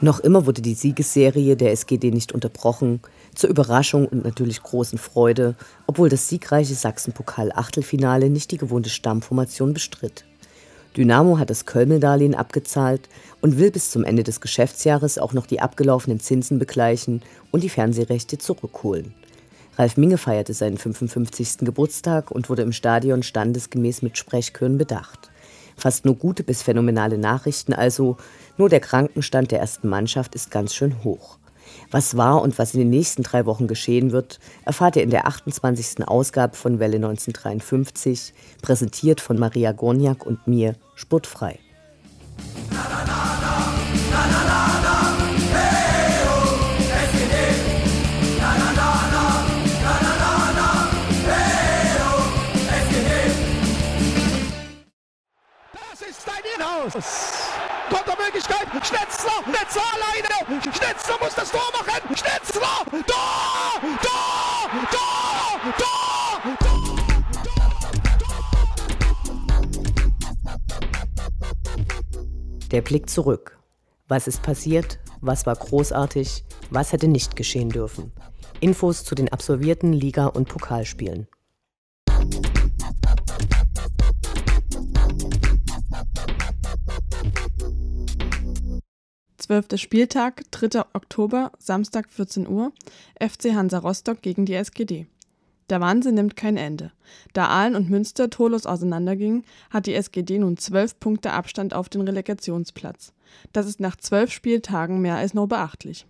Noch immer wurde die Siegesserie der SGD nicht unterbrochen, zur Überraschung und natürlich großen Freude, obwohl das siegreiche Sachsenpokal-Achtelfinale nicht die gewohnte Stammformation bestritt. Dynamo hat das Köln-Darlehen abgezahlt und will bis zum Ende des Geschäftsjahres auch noch die abgelaufenen Zinsen begleichen und die Fernsehrechte zurückholen. Ralf Minge feierte seinen 55. Geburtstag und wurde im Stadion standesgemäß mit Sprechchören bedacht. Fast nur gute bis phänomenale Nachrichten also, nur der Krankenstand der ersten Mannschaft ist ganz schön hoch. Was war und was in den nächsten drei Wochen geschehen wird, erfahrt ihr in der 28. Ausgabe von Welle 1953, präsentiert von Maria Gorniak und mir, Sportfrei. Das Inhouse! Kontermöglichkeit. Schnetzler, Schnetzler alleine. Schnetzler muss das Tor machen. Schnetzler, Tor, Tor, Tor, Tor, Tor. Der Blick zurück. Was ist passiert? Was war großartig? Was hätte nicht geschehen dürfen? Infos zu den absolvierten Liga- und Pokalspielen. Zwölfter Spieltag, 3. Oktober, Samstag 14 Uhr, FC Hansa Rostock gegen die SGD. Der Wahnsinn nimmt kein Ende. Da Aalen und Münster torlos auseinandergingen, hat die SGD nun zwölf Punkte Abstand auf den Relegationsplatz. Das ist nach zwölf Spieltagen mehr als nur beachtlich.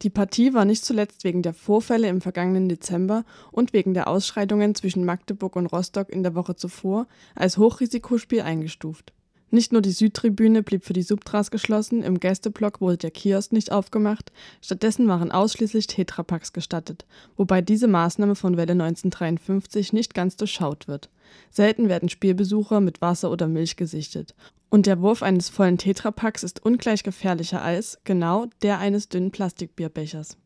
Die Partie war nicht zuletzt wegen der Vorfälle im vergangenen Dezember und wegen der Ausschreitungen zwischen Magdeburg und Rostock in der Woche zuvor als Hochrisikospiel eingestuft. Nicht nur die Südtribüne blieb für die Subtras geschlossen, im Gästeblock wurde der Kiosk nicht aufgemacht, stattdessen waren ausschließlich Tetrapacks gestattet, wobei diese Maßnahme von Welle 1953 nicht ganz durchschaut wird. Selten werden Spielbesucher mit Wasser oder Milch gesichtet. Und der Wurf eines vollen Tetrapacks ist ungleich gefährlicher als, genau, der eines dünnen Plastikbierbechers.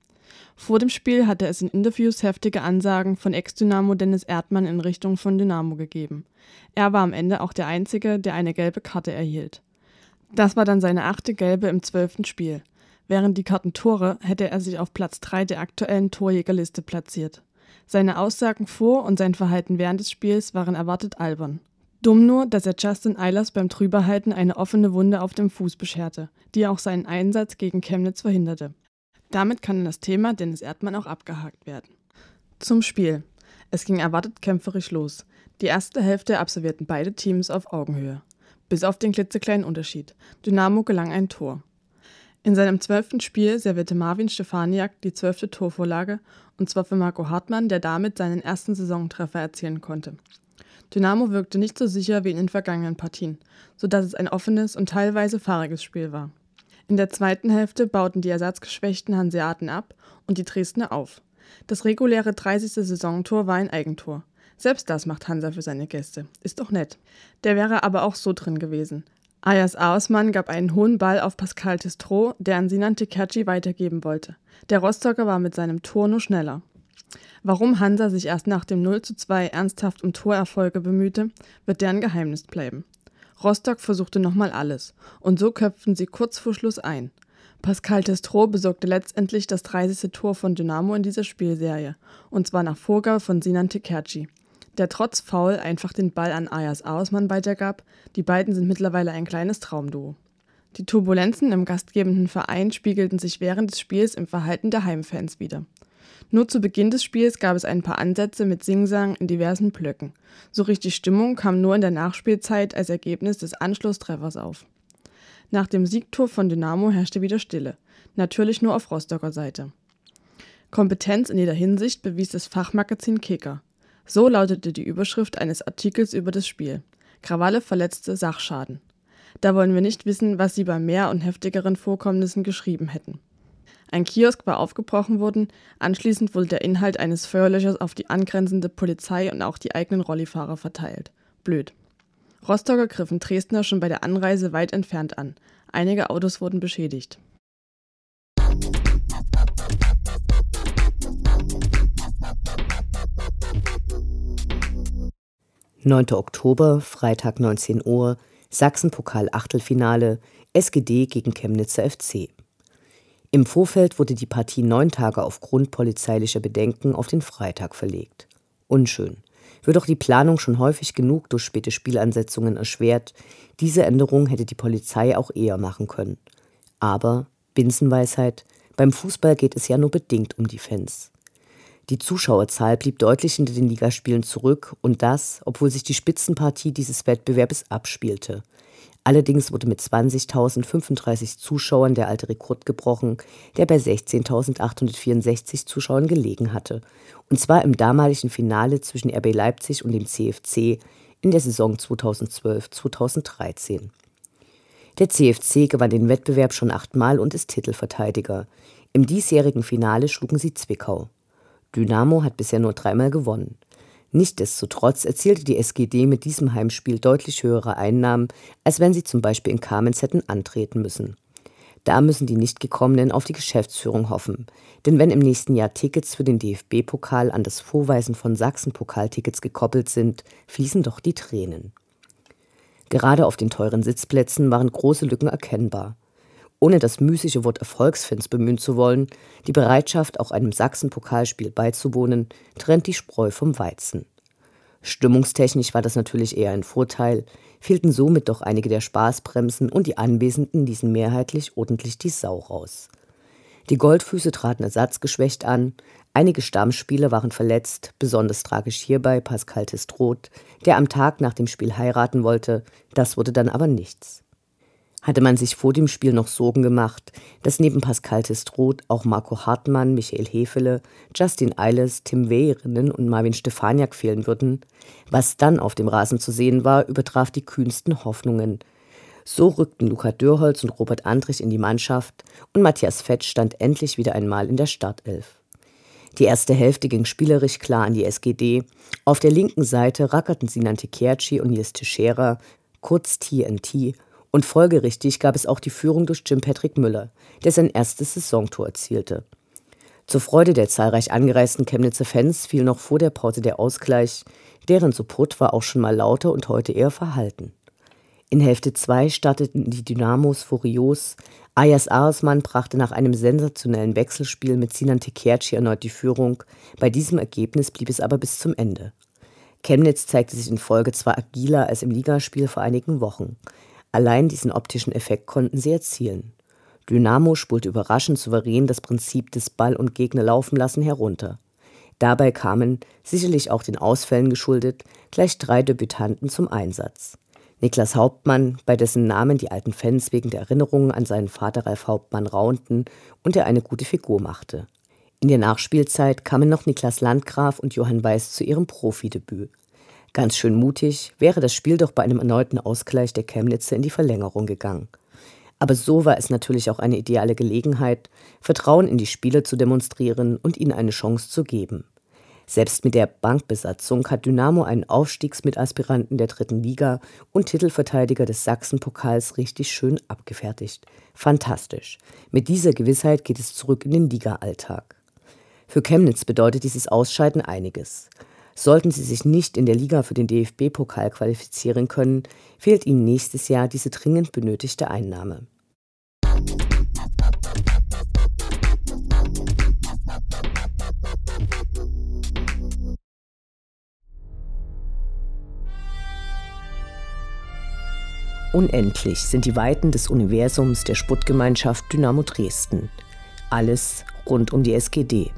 Vor dem Spiel hatte es in Interviews heftige Ansagen von Ex-Dynamo Dennis Erdmann in Richtung von Dynamo gegeben. Er war am Ende auch der Einzige, der eine gelbe Karte erhielt. Das war dann seine achte gelbe im zwölften Spiel. Während die Karten Tore hätte er sich auf Platz 3 der aktuellen Torjägerliste platziert. Seine Aussagen vor und sein Verhalten während des Spiels waren erwartet albern. Dumm nur, dass er Justin Eilers beim Drüberhalten eine offene Wunde auf dem Fuß bescherte, die auch seinen Einsatz gegen Chemnitz verhinderte. Damit kann das Thema Dennis Erdmann auch abgehakt werden. Zum Spiel. Es ging erwartet kämpferisch los. Die erste Hälfte absolvierten beide Teams auf Augenhöhe. Bis auf den klitzekleinen Unterschied. Dynamo gelang ein Tor. In seinem zwölften Spiel servierte Marvin Stefaniak die zwölfte Torvorlage, und zwar für Marco Hartmann, der damit seinen ersten Saisontreffer erzielen konnte. Dynamo wirkte nicht so sicher wie in den vergangenen Partien, sodass es ein offenes und teilweise fahriges Spiel war. In der zweiten Hälfte bauten die ersatzgeschwächten Hanseaten ab und die Dresdner auf. Das reguläre 30. Saisontor war ein Eigentor. Selbst das macht Hansa für seine Gäste. Ist doch nett. Der wäre aber auch so drin gewesen. Ayas Ausmann gab einen hohen Ball auf Pascal Testro, der an Sinan Tekerci weitergeben wollte. Der Rostocker war mit seinem Tor nur schneller. Warum Hansa sich erst nach dem 0 zu 2 ernsthaft um Torerfolge bemühte, wird deren Geheimnis bleiben. Rostock versuchte nochmal alles und so köpften sie kurz vor Schluss ein. Pascal Testro besorgte letztendlich das 30. Tor von Dynamo in dieser Spielserie und zwar nach Vorgabe von Sinan Tekerci, der trotz Foul einfach den Ball an Ayas Ausmann weitergab. Die beiden sind mittlerweile ein kleines Traumduo. Die Turbulenzen im gastgebenden Verein spiegelten sich während des Spiels im Verhalten der Heimfans wider. Nur zu Beginn des Spiels gab es ein paar Ansätze mit Singsang in diversen Blöcken. So richtig Stimmung kam nur in der Nachspielzeit als Ergebnis des Anschlusstreffers auf. Nach dem Siegtor von Dynamo herrschte wieder Stille, natürlich nur auf Rostocker Seite. Kompetenz in jeder Hinsicht bewies das Fachmagazin Kicker. So lautete die Überschrift eines Artikels über das Spiel. Krawalle verletzte Sachschaden. Da wollen wir nicht wissen, was sie bei mehr und heftigeren Vorkommnissen geschrieben hätten. Ein Kiosk war aufgebrochen worden, anschließend wurde der Inhalt eines Feuerlöchers auf die angrenzende Polizei und auch die eigenen Rollifahrer verteilt. Blöd. Rostocker griffen Dresdner schon bei der Anreise weit entfernt an. Einige Autos wurden beschädigt. Neunter Oktober, Freitag 19 Uhr, Sachsenpokal-Achtelfinale, SGD gegen Chemnitzer FC. Im Vorfeld wurde die Partie neun Tage aufgrund polizeilicher Bedenken auf den Freitag verlegt. Unschön. Wird doch die Planung schon häufig genug durch späte Spielansetzungen erschwert, diese Änderung hätte die Polizei auch eher machen können. Aber, Binsenweisheit, beim Fußball geht es ja nur bedingt um die Fans. Die Zuschauerzahl blieb deutlich hinter den Ligaspielen zurück und das, obwohl sich die Spitzenpartie dieses Wettbewerbs abspielte. Allerdings wurde mit 20.035 Zuschauern der alte Rekord gebrochen, der bei 16.864 Zuschauern gelegen hatte. Und zwar im damaligen Finale zwischen RB Leipzig und dem CFC in der Saison 2012-2013. Der CFC gewann den Wettbewerb schon achtmal und ist Titelverteidiger. Im diesjährigen Finale schlugen sie Zwickau. Dynamo hat bisher nur dreimal gewonnen. Nichtsdestotrotz erzielte die SGD mit diesem Heimspiel deutlich höhere Einnahmen, als wenn sie zum Beispiel in Kamenz hätten antreten müssen. Da müssen die Nichtgekommenen auf die Geschäftsführung hoffen. Denn wenn im nächsten Jahr Tickets für den DFB-Pokal an das Vorweisen von Sachsen-Pokaltickets gekoppelt sind, fließen doch die Tränen. Gerade auf den teuren Sitzplätzen waren große Lücken erkennbar ohne das müßige Wort Erfolgsfans bemühen zu wollen, die Bereitschaft, auch einem Sachsen-Pokalspiel beizuwohnen, trennt die Spreu vom Weizen. Stimmungstechnisch war das natürlich eher ein Vorteil, fehlten somit doch einige der Spaßbremsen und die Anwesenden ließen mehrheitlich ordentlich die Sau raus. Die Goldfüße traten ersatzgeschwächt an, einige Stammspieler waren verletzt, besonders tragisch hierbei Pascal Testroth, der am Tag nach dem Spiel heiraten wollte, das wurde dann aber nichts hatte man sich vor dem Spiel noch Sorgen gemacht, dass neben Pascal Testroth auch Marco Hartmann, Michael Hefele, Justin Eiles, Tim Weherinnen und Marvin Stefaniak fehlen würden. Was dann auf dem Rasen zu sehen war, übertraf die kühnsten Hoffnungen. So rückten Luca Dörholz und Robert Andrich in die Mannschaft und Matthias Fetsch stand endlich wieder einmal in der Startelf. Die erste Hälfte ging spielerisch klar an die SGD. Auf der linken Seite rackerten Sinante Kerci und Nils Teixeira, kurz TNT, und folgerichtig gab es auch die Führung durch Jim Patrick Müller, der sein erstes Saisontor erzielte. Zur Freude der zahlreich angereisten Chemnitzer Fans fiel noch vor der Pause der Ausgleich, deren Support war auch schon mal lauter und heute eher verhalten. In Hälfte 2 starteten die Dynamos furios. Ayas Arsmann brachte nach einem sensationellen Wechselspiel mit Sinan Tekerci erneut die Führung. Bei diesem Ergebnis blieb es aber bis zum Ende. Chemnitz zeigte sich in Folge zwar agiler als im Ligaspiel vor einigen Wochen. Allein diesen optischen Effekt konnten sie erzielen. Dynamo spulte überraschend souverän das Prinzip des Ball und Gegner laufen lassen herunter. Dabei kamen, sicherlich auch den Ausfällen geschuldet, gleich drei Debütanten zum Einsatz. Niklas Hauptmann, bei dessen Namen die alten Fans wegen der Erinnerungen an seinen Vater Ralf Hauptmann raunten und er eine gute Figur machte. In der Nachspielzeit kamen noch Niklas Landgraf und Johann Weiß zu ihrem Profidebüt. Ganz schön mutig wäre das Spiel doch bei einem erneuten Ausgleich der Chemnitzer in die Verlängerung gegangen. Aber so war es natürlich auch eine ideale Gelegenheit, Vertrauen in die Spieler zu demonstrieren und ihnen eine Chance zu geben. Selbst mit der Bankbesatzung hat Dynamo einen Aufstiegsmitaspiranten der dritten Liga und Titelverteidiger des Sachsenpokals richtig schön abgefertigt. Fantastisch. Mit dieser Gewissheit geht es zurück in den Liga-Alltag. Für Chemnitz bedeutet dieses Ausscheiden einiges. Sollten sie sich nicht in der Liga für den DFB-Pokal qualifizieren können, fehlt ihnen nächstes Jahr diese dringend benötigte Einnahme. Unendlich sind die Weiten des Universums der Sputtgemeinschaft Dynamo Dresden. Alles rund um die SGD.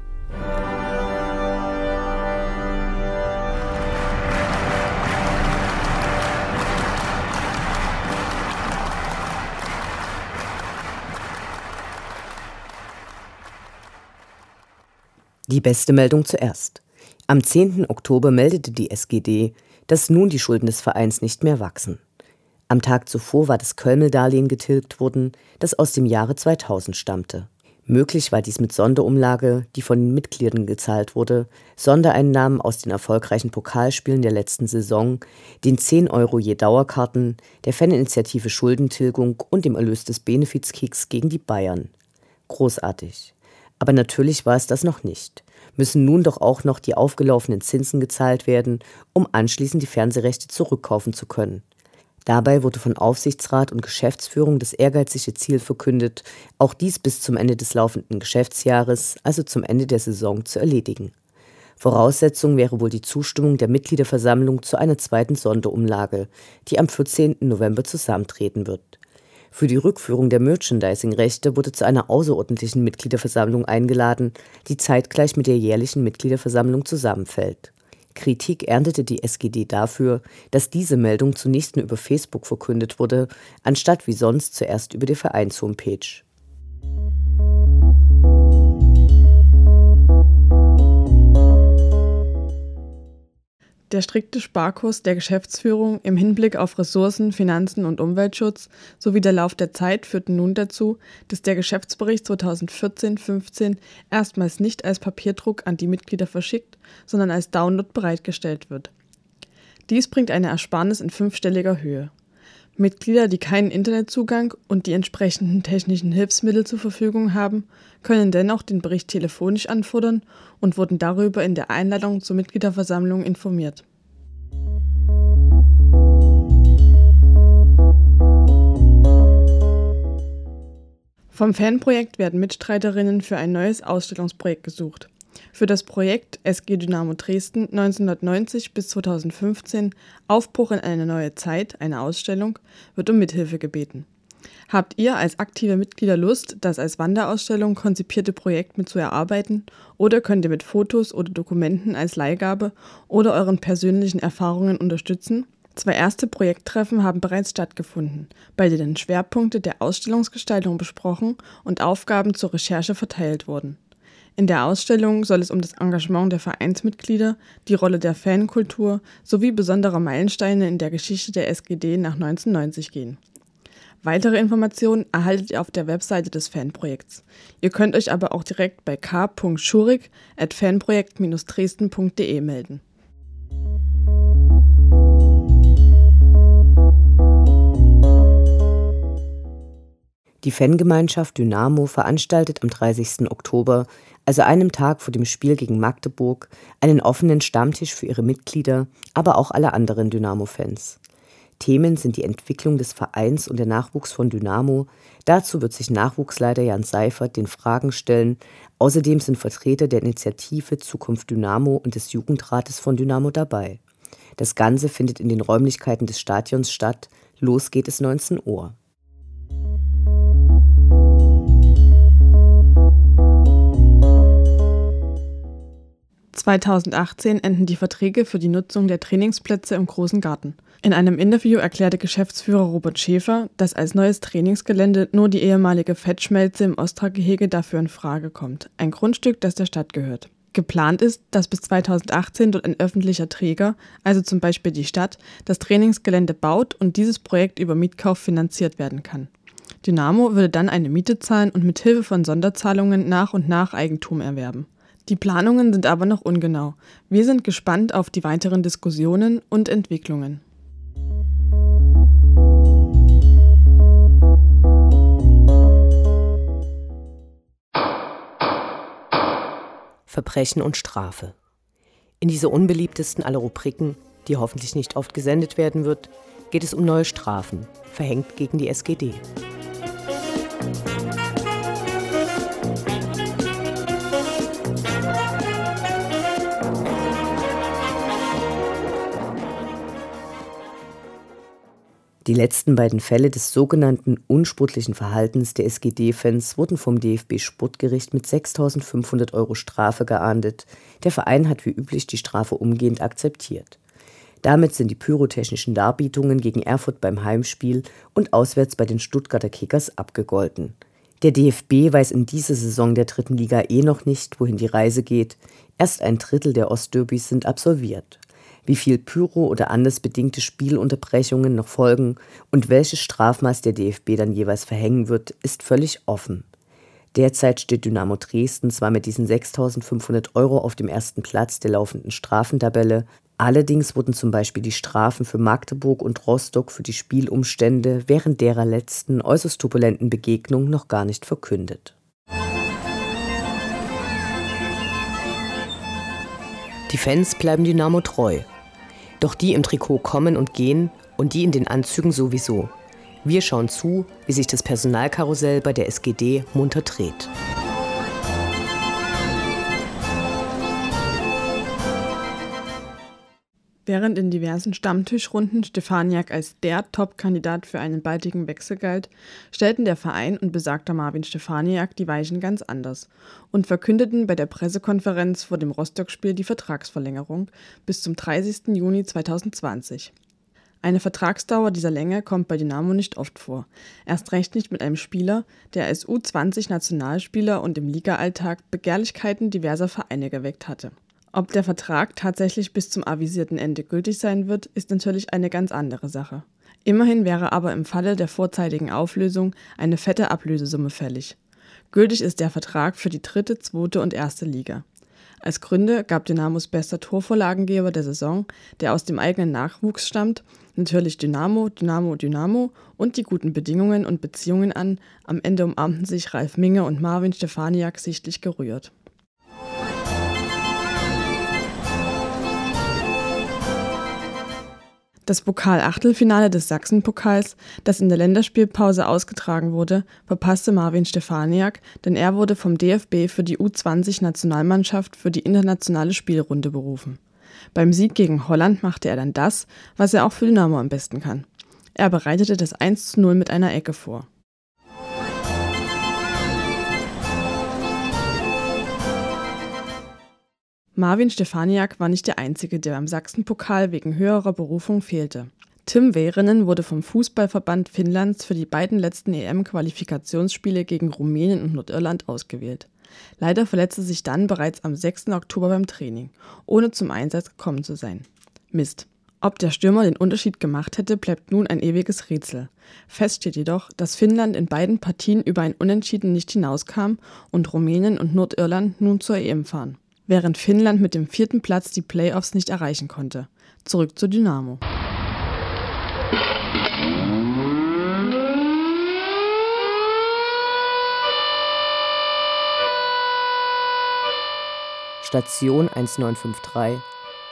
Die beste Meldung zuerst. Am 10. Oktober meldete die SGD, dass nun die Schulden des Vereins nicht mehr wachsen. Am Tag zuvor war das Kölmel-Darlehen getilgt worden, das aus dem Jahre 2000 stammte. Möglich war dies mit Sonderumlage, die von den Mitgliedern gezahlt wurde, Sondereinnahmen aus den erfolgreichen Pokalspielen der letzten Saison, den 10 Euro je Dauerkarten, der Faninitiative Schuldentilgung und dem Erlös des Benefizkicks gegen die Bayern. Großartig. Aber natürlich war es das noch nicht. Müssen nun doch auch noch die aufgelaufenen Zinsen gezahlt werden, um anschließend die Fernsehrechte zurückkaufen zu können. Dabei wurde von Aufsichtsrat und Geschäftsführung das ehrgeizige Ziel verkündet, auch dies bis zum Ende des laufenden Geschäftsjahres, also zum Ende der Saison, zu erledigen. Voraussetzung wäre wohl die Zustimmung der Mitgliederversammlung zu einer zweiten Sonderumlage, die am 14. November zusammentreten wird. Für die Rückführung der Merchandising-Rechte wurde zu einer außerordentlichen Mitgliederversammlung eingeladen, die zeitgleich mit der jährlichen Mitgliederversammlung zusammenfällt. Kritik erntete die SGD dafür, dass diese Meldung zunächst nur über Facebook verkündet wurde, anstatt wie sonst zuerst über die Vereinshomepage. Der strikte Sparkurs der Geschäftsführung im Hinblick auf Ressourcen, Finanzen und Umweltschutz sowie der Lauf der Zeit führten nun dazu, dass der Geschäftsbericht 2014-15 erstmals nicht als Papierdruck an die Mitglieder verschickt, sondern als Download bereitgestellt wird. Dies bringt eine Ersparnis in fünfstelliger Höhe. Mitglieder, die keinen Internetzugang und die entsprechenden technischen Hilfsmittel zur Verfügung haben, können dennoch den Bericht telefonisch anfordern und wurden darüber in der Einladung zur Mitgliederversammlung informiert. Vom Fanprojekt werden Mitstreiterinnen für ein neues Ausstellungsprojekt gesucht. Für das Projekt SG Dynamo Dresden 1990 bis 2015 Aufbruch in eine neue Zeit, eine Ausstellung, wird um Mithilfe gebeten. Habt ihr als aktive Mitglieder Lust, das als Wanderausstellung konzipierte Projekt mit zu erarbeiten oder könnt ihr mit Fotos oder Dokumenten als Leihgabe oder euren persönlichen Erfahrungen unterstützen? Zwei erste Projekttreffen haben bereits stattgefunden, bei denen Schwerpunkte der Ausstellungsgestaltung besprochen und Aufgaben zur Recherche verteilt wurden. In der Ausstellung soll es um das Engagement der Vereinsmitglieder, die Rolle der Fankultur sowie besondere Meilensteine in der Geschichte der SGD nach 1990 gehen. Weitere Informationen erhaltet ihr auf der Webseite des Fanprojekts. Ihr könnt euch aber auch direkt bei k.schurig at fanprojekt-dresden.de melden. Die Fangemeinschaft Dynamo veranstaltet am 30. Oktober, also einem Tag vor dem Spiel gegen Magdeburg, einen offenen Stammtisch für ihre Mitglieder, aber auch alle anderen Dynamo-Fans. Themen sind die Entwicklung des Vereins und der Nachwuchs von Dynamo. Dazu wird sich Nachwuchsleiter Jan Seifert den Fragen stellen. Außerdem sind Vertreter der Initiative Zukunft Dynamo und des Jugendrates von Dynamo dabei. Das Ganze findet in den Räumlichkeiten des Stadions statt. Los geht es 19 Uhr. (2018) enden die Verträge für die Nutzung der Trainingsplätze im Großen Garten. In einem Interview erklärte Geschäftsführer Robert Schäfer, dass als neues Trainingsgelände nur die ehemalige Fettschmelze im Ostra-Gehege dafür in Frage kommt, ein Grundstück, das der Stadt gehört. Geplant ist, dass bis 2018 dort ein öffentlicher Träger, also zum Beispiel die Stadt, das Trainingsgelände baut und dieses Projekt über Mietkauf finanziert werden kann. Dynamo würde dann eine Miete zahlen und mit Hilfe von Sonderzahlungen nach und nach Eigentum erwerben. Die Planungen sind aber noch ungenau. Wir sind gespannt auf die weiteren Diskussionen und Entwicklungen. Verbrechen und Strafe. In dieser unbeliebtesten aller Rubriken, die hoffentlich nicht oft gesendet werden wird, geht es um neue Strafen, verhängt gegen die SGD. Die letzten beiden Fälle des sogenannten unsportlichen Verhaltens der SGD-Fans wurden vom DFB-Sportgericht mit 6.500 Euro Strafe geahndet. Der Verein hat wie üblich die Strafe umgehend akzeptiert. Damit sind die pyrotechnischen Darbietungen gegen Erfurt beim Heimspiel und auswärts bei den Stuttgarter Kickers abgegolten. Der DFB weiß in dieser Saison der dritten Liga eh noch nicht, wohin die Reise geht. Erst ein Drittel der Ostderbys sind absolviert wie viel Pyro oder anders bedingte Spielunterbrechungen noch folgen und welches Strafmaß der DFB dann jeweils verhängen wird, ist völlig offen. Derzeit steht Dynamo Dresden zwar mit diesen 6.500 Euro auf dem ersten Platz der laufenden Strafentabelle, allerdings wurden zum Beispiel die Strafen für Magdeburg und Rostock für die Spielumstände während derer letzten äußerst turbulenten Begegnung noch gar nicht verkündet. Die Fans bleiben Dynamo treu. Doch die im Trikot kommen und gehen und die in den Anzügen sowieso. Wir schauen zu, wie sich das Personalkarussell bei der SGD munter dreht. Während in diversen Stammtischrunden Stefaniak als der Top-Kandidat für einen baldigen Wechsel galt, stellten der Verein und besagter Marvin Stefaniak die Weichen ganz anders und verkündeten bei der Pressekonferenz vor dem Rostock-Spiel die Vertragsverlängerung bis zum 30. Juni 2020. Eine Vertragsdauer dieser Länge kommt bei Dynamo nicht oft vor. Erst recht nicht mit einem Spieler, der als U20-Nationalspieler und im Ligaalltag Begehrlichkeiten diverser Vereine geweckt hatte. Ob der Vertrag tatsächlich bis zum avisierten Ende gültig sein wird, ist natürlich eine ganz andere Sache. Immerhin wäre aber im Falle der vorzeitigen Auflösung eine fette Ablösesumme fällig. Gültig ist der Vertrag für die dritte, zweite und erste Liga. Als Gründe gab Dynamos bester Torvorlagengeber der Saison, der aus dem eigenen Nachwuchs stammt, natürlich Dynamo, Dynamo, Dynamo und die guten Bedingungen und Beziehungen an. Am Ende umarmten sich Ralf Minge und Marvin Stefaniak sichtlich gerührt. Das Pokal-Achtelfinale des Sachsenpokals, das in der Länderspielpause ausgetragen wurde, verpasste Marvin Stefaniak, denn er wurde vom DFB für die U20-Nationalmannschaft für die internationale Spielrunde berufen. Beim Sieg gegen Holland machte er dann das, was er auch für Dynamo am besten kann. Er bereitete das 1 zu 0 mit einer Ecke vor. Marvin Stefaniak war nicht der Einzige, der beim Sachsenpokal wegen höherer Berufung fehlte. Tim Wehrinen wurde vom Fußballverband Finnlands für die beiden letzten EM-Qualifikationsspiele gegen Rumänien und Nordirland ausgewählt. Leider verletzte sich dann bereits am 6. Oktober beim Training, ohne zum Einsatz gekommen zu sein. Mist. Ob der Stürmer den Unterschied gemacht hätte, bleibt nun ein ewiges Rätsel. Fest steht jedoch, dass Finnland in beiden Partien über ein Unentschieden nicht hinauskam und Rumänien und Nordirland nun zur EM fahren während Finnland mit dem vierten Platz die Playoffs nicht erreichen konnte. Zurück zu Dynamo. Station 1953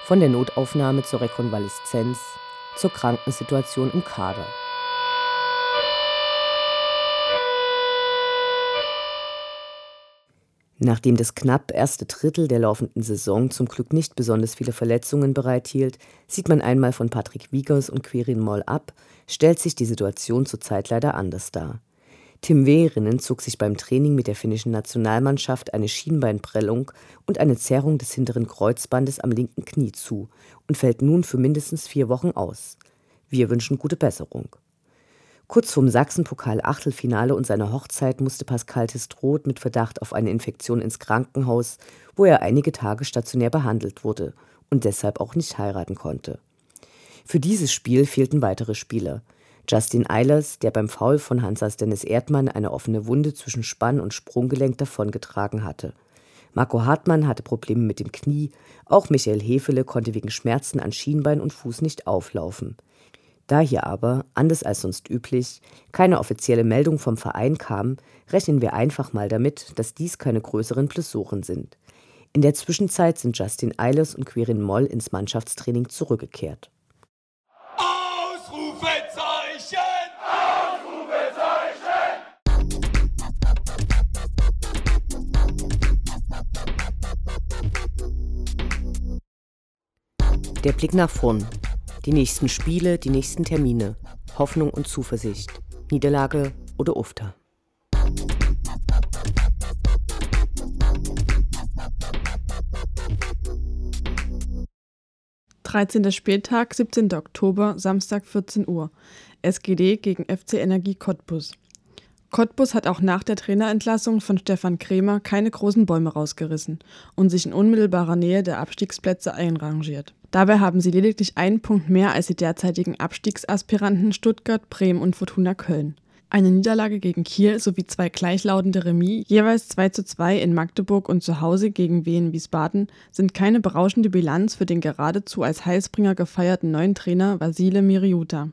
von der Notaufnahme zur Rekonvaleszenz zur Krankensituation im Kader. Nachdem das knapp erste Drittel der laufenden Saison zum Glück nicht besonders viele Verletzungen bereithielt, sieht man einmal von Patrick Wiegers und Quirin Moll ab, stellt sich die Situation zurzeit leider anders dar. Tim Wehrinen zog sich beim Training mit der finnischen Nationalmannschaft eine Schienbeinprellung und eine Zerrung des hinteren Kreuzbandes am linken Knie zu und fällt nun für mindestens vier Wochen aus. Wir wünschen gute Besserung. Kurz vorm Sachsenpokal-Achtelfinale und seiner Hochzeit musste Pascal Testroth mit Verdacht auf eine Infektion ins Krankenhaus, wo er einige Tage stationär behandelt wurde und deshalb auch nicht heiraten konnte. Für dieses Spiel fehlten weitere Spieler. Justin Eilers, der beim Foul von Hansas Dennis Erdmann eine offene Wunde zwischen Spann- und Sprunggelenk davongetragen hatte. Marco Hartmann hatte Probleme mit dem Knie, auch Michael Hefele konnte wegen Schmerzen an Schienbein und Fuß nicht auflaufen. Da hier aber, anders als sonst üblich, keine offizielle Meldung vom Verein kam, rechnen wir einfach mal damit, dass dies keine größeren Blessuren sind. In der Zwischenzeit sind Justin Eilers und Quirin Moll ins Mannschaftstraining zurückgekehrt. Ausrufezeichen! Ausrufezeichen! Der Blick nach vorn. Die nächsten Spiele, die nächsten Termine. Hoffnung und Zuversicht. Niederlage oder Ufter. 13. Spieltag, 17. Oktober, Samstag 14 Uhr. SGD gegen FC Energie Cottbus. Cottbus hat auch nach der Trainerentlassung von Stefan Kremer keine großen Bäume rausgerissen und sich in unmittelbarer Nähe der Abstiegsplätze einrangiert. Dabei haben sie lediglich einen Punkt mehr als die derzeitigen Abstiegsaspiranten Stuttgart, Bremen und Fortuna Köln eine Niederlage gegen Kiel sowie zwei gleichlautende Remis, jeweils 2 zu 2 in Magdeburg und zu Hause gegen Wien Wiesbaden, sind keine berauschende Bilanz für den geradezu als Heilsbringer gefeierten neuen Trainer Vasile Miriuta.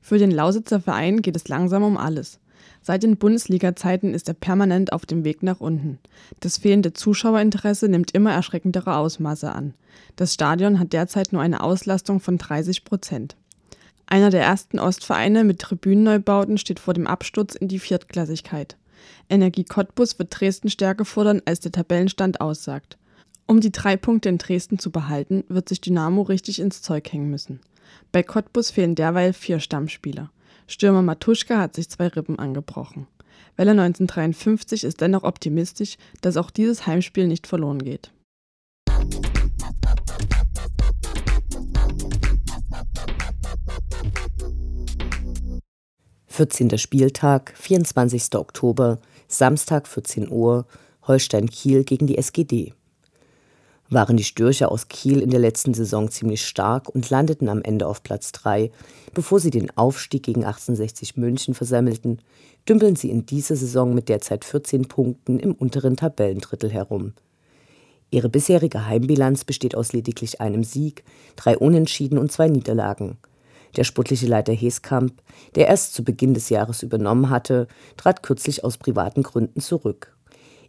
Für den Lausitzer Verein geht es langsam um alles. Seit den Bundesliga-Zeiten ist er permanent auf dem Weg nach unten. Das fehlende Zuschauerinteresse nimmt immer erschreckendere Ausmaße an. Das Stadion hat derzeit nur eine Auslastung von 30 Prozent. Einer der ersten Ostvereine mit Tribünenneubauten steht vor dem Absturz in die Viertklassigkeit. Energie Cottbus wird Dresden stärker fordern, als der Tabellenstand aussagt. Um die drei Punkte in Dresden zu behalten, wird sich Dynamo richtig ins Zeug hängen müssen. Bei Cottbus fehlen derweil vier Stammspieler. Stürmer Matuschka hat sich zwei Rippen angebrochen. Welle 1953 ist dennoch optimistisch, dass auch dieses Heimspiel nicht verloren geht. 14. Spieltag, 24. Oktober, Samstag 14 Uhr, Holstein Kiel gegen die SGD. Waren die Störche aus Kiel in der letzten Saison ziemlich stark und landeten am Ende auf Platz 3, bevor sie den Aufstieg gegen 1860 München versammelten, dümpeln sie in dieser Saison mit derzeit 14 Punkten im unteren Tabellendrittel herum. Ihre bisherige Heimbilanz besteht aus lediglich einem Sieg, drei Unentschieden und zwei Niederlagen – der sportliche Leiter Heskamp, der erst zu Beginn des Jahres übernommen hatte, trat kürzlich aus privaten Gründen zurück.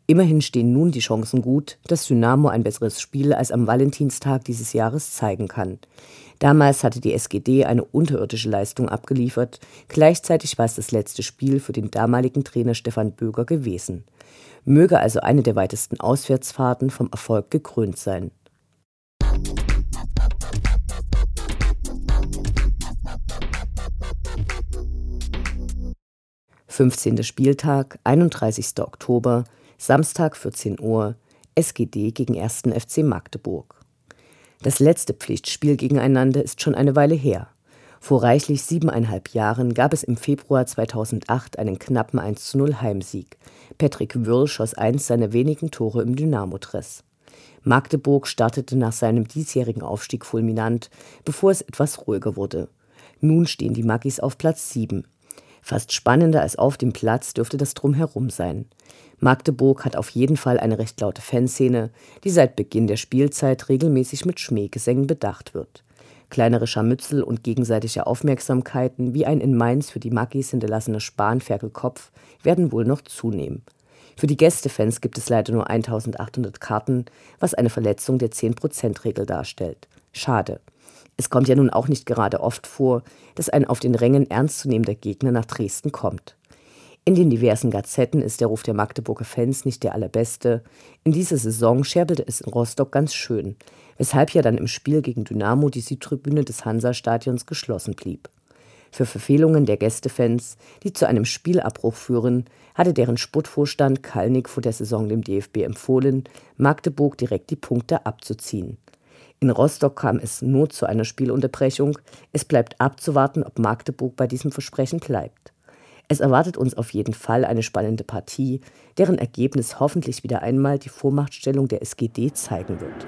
Immerhin stehen nun die Chancen gut, dass Dynamo ein besseres Spiel als am Valentinstag dieses Jahres zeigen kann. Damals hatte die SGD eine unterirdische Leistung abgeliefert, gleichzeitig war es das letzte Spiel für den damaligen Trainer Stefan Böger gewesen. Möge also eine der weitesten Auswärtsfahrten vom Erfolg gekrönt sein. 15. Spieltag, 31. Oktober, Samstag 14 Uhr, SGD gegen 1. FC Magdeburg. Das letzte Pflichtspiel gegeneinander ist schon eine Weile her. Vor reichlich siebeneinhalb Jahren gab es im Februar 2008 einen knappen 1:0 Heimsieg. Patrick Wörl schoss eins seiner wenigen Tore im Dynamo-Dress. Magdeburg startete nach seinem diesjährigen Aufstieg fulminant, bevor es etwas ruhiger wurde. Nun stehen die Magis auf Platz 7. Fast spannender als auf dem Platz dürfte das Drumherum sein. Magdeburg hat auf jeden Fall eine recht laute Fanszene, die seit Beginn der Spielzeit regelmäßig mit Schmähgesängen bedacht wird. Kleinere Scharmützel und gegenseitige Aufmerksamkeiten, wie ein in Mainz für die Maggis hinterlassener Spanferkelkopf, werden wohl noch zunehmen. Für die Gästefans gibt es leider nur 1800 Karten, was eine Verletzung der 10%-Regel darstellt. Schade. Es kommt ja nun auch nicht gerade oft vor, dass ein auf den Rängen ernstzunehmender Gegner nach Dresden kommt. In den diversen Gazetten ist der Ruf der Magdeburger Fans nicht der allerbeste. In dieser Saison scherbelte es in Rostock ganz schön, weshalb ja dann im Spiel gegen Dynamo die Südtribüne des Hansa-Stadions geschlossen blieb. Für Verfehlungen der Gästefans, die zu einem Spielabbruch führen, hatte deren Sportvorstand Kalnick vor der Saison dem DFB empfohlen, Magdeburg direkt die Punkte abzuziehen. In Rostock kam es nur zu einer Spielunterbrechung. Es bleibt abzuwarten, ob Magdeburg bei diesem Versprechen bleibt. Es erwartet uns auf jeden Fall eine spannende Partie, deren Ergebnis hoffentlich wieder einmal die Vormachtstellung der SGD zeigen wird.